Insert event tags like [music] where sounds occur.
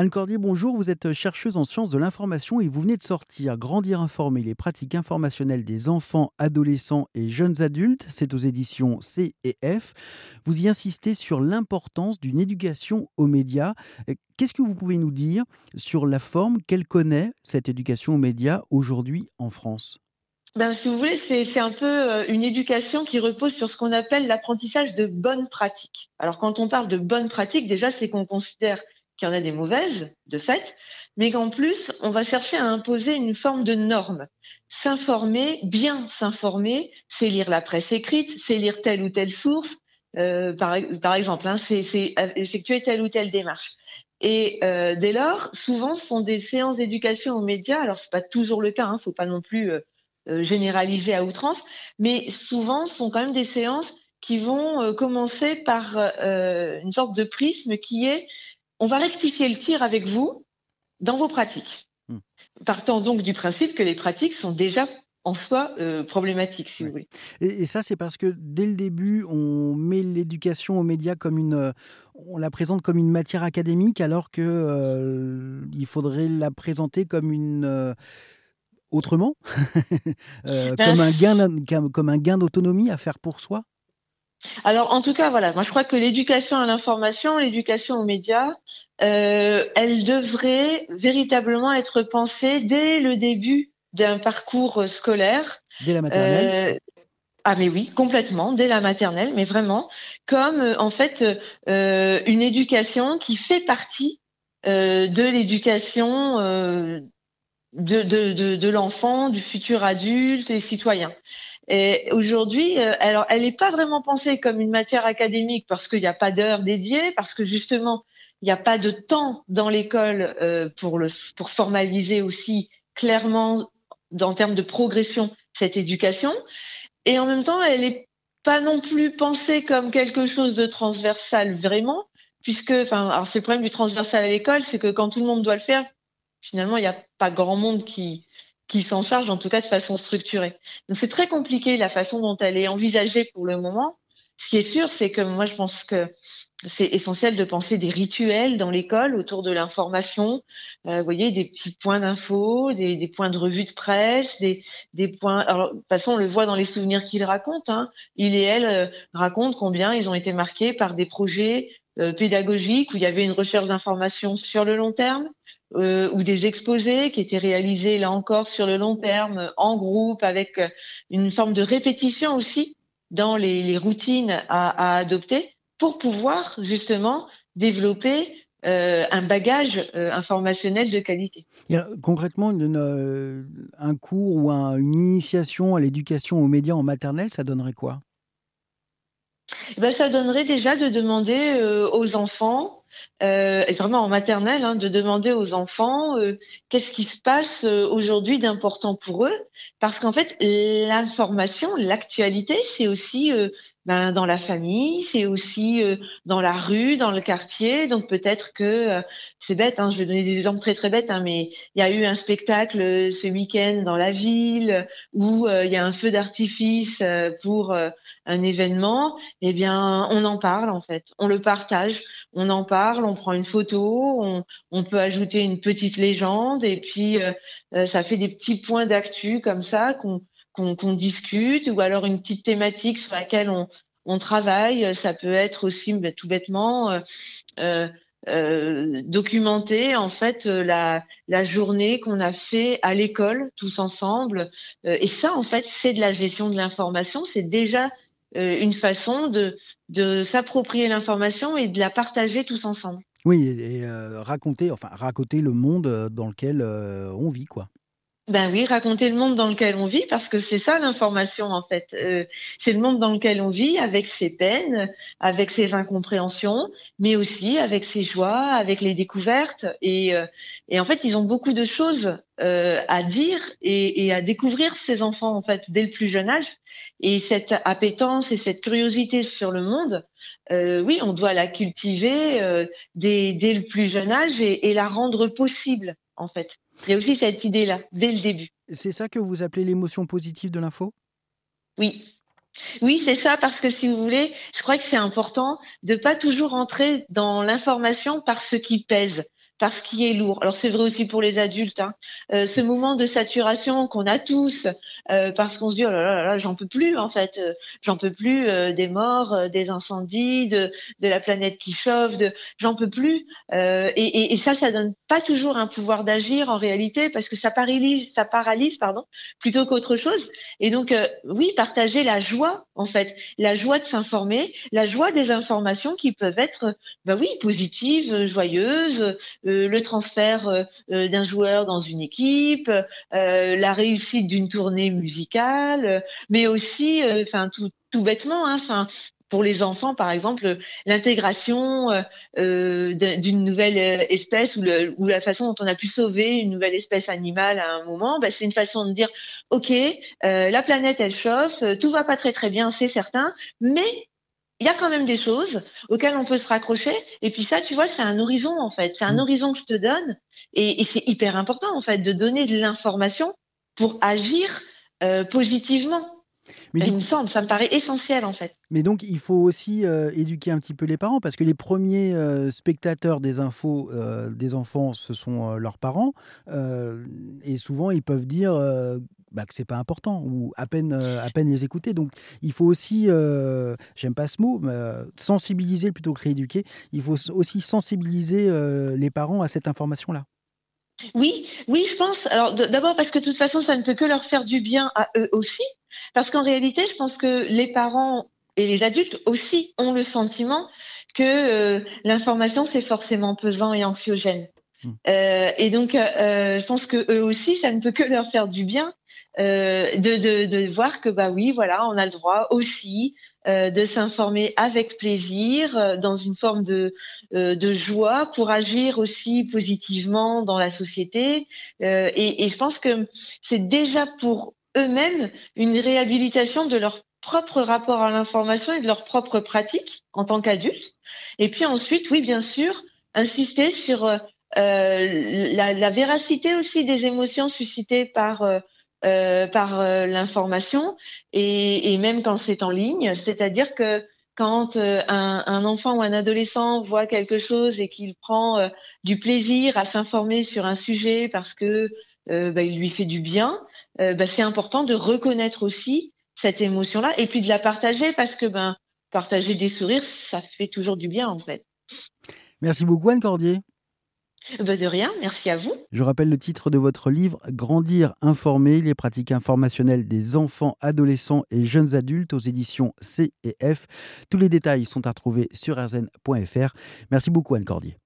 Anne Cordier, bonjour. Vous êtes chercheuse en sciences de l'information et vous venez de sortir Grandir informé, les pratiques informationnelles des enfants, adolescents et jeunes adultes. C'est aux éditions C et F. Vous y insistez sur l'importance d'une éducation aux médias. Qu'est-ce que vous pouvez nous dire sur la forme qu'elle connaît, cette éducation aux médias, aujourd'hui en France? Ben, si vous voulez, c'est un peu euh, une éducation qui repose sur ce qu'on appelle l'apprentissage de bonnes pratiques. Alors, quand on parle de bonnes pratiques, déjà, c'est qu'on considère qu'il y en a des mauvaises, de fait, mais qu'en plus, on va chercher à imposer une forme de norme. S'informer, bien s'informer, c'est lire la presse écrite, c'est lire telle ou telle source, euh, par, exemple, hein, c'est effectuer telle ou telle démarche. Et euh, dès lors, souvent, ce sont des séances d'éducation aux médias. Alors, c'est pas toujours le cas, hein, faut pas non plus euh, euh généraliser à outrance, mais souvent, ce sont quand même des séances qui vont euh, commencer par euh, une sorte de prisme qui est on va rectifier le tir avec vous dans vos pratiques. Hmm. Partant donc du principe que les pratiques sont déjà en soi euh, problématiques, si vous voulez. Et, ça, c'est parce que dès le début, on met l'éducation aux médias comme une, euh, on la présente comme une matière académique, alors que euh, il faudrait la présenter comme une autrement, [laughs] ben, comme un gain, comme un gain d'autonomie à faire pour soi. Alors, en tout cas, voilà, moi je crois que l'éducation à l'information, l'éducation aux médias, euh, elle devrait véritablement être pensée dès le début d'un parcours scolaire. Dès la maternelle? Euh, ah mais oui, complètement, dès la maternelle, mais vraiment comme euh, en fait une éducation qui fait partie de l'éducation de, de, de l'enfant, du futur adulte et citoyen. Et aujourd'hui, euh, alors elle n'est pas vraiment pensée comme une matière académique parce qu'il n'y a pas d'heures dédiées, parce que justement il n'y a pas de temps dans l'école euh, pour le pour formaliser aussi clairement en termes de progression cette éducation. Et en même temps, elle n'est pas non plus pensée comme quelque chose de transversal vraiment, puisque, enfin, alors c'est le problème du transversal à l'école, c'est que quand tout le monde doit le faire, finalement, il n'y a pas grand monde qui qui s'en charge, en tout cas de façon structurée. Donc c'est très compliqué la façon dont elle est envisagée pour le moment. Ce qui est sûr, c'est que moi je pense que c'est essentiel de penser des rituels dans l'école autour de l'information. Euh, vous voyez, des petits points d'info, des, des, points de revue de presse, des, des points. Alors, de toute façon, on le voit dans les souvenirs qu'il raconte. Hein. Il et elle euh, racontent combien ils ont été marqués par des projets euh, pédagogiques où il y avait une recherche d'information sur le long terme, euh, ou des exposés qui étaient réalisés là encore sur le long terme en groupe avec euh, une forme de répétition aussi dans les, les routines à, à, adopter pour pouvoir justement développer euh, un bagage euh, informationnel de qualité. Il y a concrètement une, un cours ou un, une initiation à l'éducation aux médias en maternelle, ça donnerait quoi? Eh ben, Ça donnerait déjà de demander aux enfants euh, et vraiment en maternelle, hein, de demander aux enfants euh, qu'est-ce qui se passe euh, aujourd'hui d'important pour eux, parce qu'en fait, l'information, l'actualité, c'est aussi euh, ben, dans la famille, c'est aussi euh, dans la rue, dans le quartier. Donc peut-être que euh, c'est bête, hein, je vais donner des exemples très très bêtes, hein, mais il y a eu un spectacle euh, ce week-end dans la ville où il y a un feu d'artifice pour un événement. Eh bien, on en parle en fait, on le partage, on en parle, on prend une photo, on, on peut ajouter une petite légende et puis ça fait des petits points d'actu comme ça qu'on qu'on discute ou alors une petite thématique sur laquelle on, travaille. Ça peut être aussi bah, tout bêtement euh, euh, euh, documenter en fait la, journée qu'on a fait à l'école tous ensemble. et ça, en fait, c'est de la gestion de l'information. C'est déjà une façon de s'approprier l'information et de la partager tous ensemble. Oui, et, raconter, enfin raconter le monde dans lequel on vit, quoi. Ben oui, raconter le monde dans lequel on vit, parce que c'est ça l'information en fait. Euh, c'est le monde dans lequel on vit, avec ses peines, avec ses incompréhensions, mais aussi avec ses joies, avec les découvertes. Et, euh, en fait, ils ont beaucoup de choses euh, à dire et, à découvrir ces enfants en fait dès le plus jeune âge. Et cette appétence et cette curiosité sur le monde, oui, on doit la cultiver dès, dès, le plus jeune âge et, et la rendre possible en fait. Il y a aussi cette idée-là, dès le début. C'est ça que vous appelez l'émotion positive de l'info? Oui. Oui, c'est ça, parce que si vous voulez, je crois que c'est important de pas toujours entrer dans l'information par ce qui pèse. Parce qu'il est lourd. Alors c'est vrai aussi pour les adultes. Hein. Euh, ce moment de saturation qu'on a tous, euh, parce qu'on se dit oh là là, là j'en peux plus en fait, euh, j'en peux plus des morts, des incendies, de, de la planète qui chauffe, de j'en peux plus. Et, et, et, ça, ça donne pas toujours un pouvoir d'agir en réalité parce que ça paralyse, ça paralyse pardon, plutôt qu'autre chose. Et donc oui, partager la joie en fait, la joie de s'informer, la joie des informations qui peuvent être, bah oui, positives, joyeuses euh, le transfert euh, euh, d'un joueur dans une équipe, la réussite d'une tournée musicale, mais aussi, enfin tout, bêtement, hein, enfin pour les enfants, par exemple, l'intégration d'une nouvelle espèce ou, la façon dont on a pu sauver une nouvelle espèce animale à un moment, bah, c'est une façon de dire, OK, la planète, elle chauffe, tout va pas très très bien, c'est certain, mais il y a quand même des choses auxquelles on peut se raccrocher. Et puis ça, tu vois, c'est un horizon en fait. C'est un mmh. horizon que je te donne. Et, c'est hyper important en fait de donner de l'information pour agir euh, positivement. Mais il me semble, ça me paraît essentiel en fait. Mais donc il faut aussi euh, éduquer un petit peu les parents parce que les premiers euh, spectateurs des infos des enfants, ce sont leurs parents. et souvent ils peuvent dire bah, que c'est pas important ou à peine, euh, à peine les écouter. Donc il faut aussi, euh, j'aime pas ce mot, mais, euh, sensibiliser plutôt que rééduquer. Il faut aussi sensibiliser les parents à cette information-là. Oui, oui, je pense. Alors d'abord parce que de toute façon, ça ne peut que leur faire du bien à eux aussi. Parce qu'en réalité, je pense que les parents et les adultes aussi ont le sentiment que l'information, c'est forcément pesant et anxiogène. Mmh. Euh, et donc, euh, je pense que eux aussi, ça ne peut que leur faire du bien euh, de, de, de, voir que bah oui, voilà, on a le droit aussi euh, de s'informer avec plaisir, euh, dans une forme de, de joie, pour agir aussi positivement dans la société. Et, et, je pense que c'est déjà pour eux-mêmes une réhabilitation de leur propre rapport à l'information et de leur propre pratique en tant qu'adultes. Et puis ensuite, oui, bien sûr, insister sur euh, la, la, véracité aussi des émotions suscitées par euh, euh, par l'information et, et, même quand c'est en ligne, c'est-à-dire que quand un, un, enfant ou un adolescent voit quelque chose et qu'il prend du plaisir à s'informer sur un sujet parce que bah, il lui fait du bien, bah, c'est important de reconnaître aussi cette émotion-là et puis de la partager parce que ben partager des sourires, ça fait toujours du bien en fait. Merci beaucoup Anne Cordier. Bah, de rien, merci à vous. Je rappelle le titre de votre livre Grandir informé, les pratiques informationnelles des enfants, adolescents et jeunes adultes aux éditions C et F. Tous les détails sont à retrouver sur rzn.fr. Merci beaucoup Anne Cordier.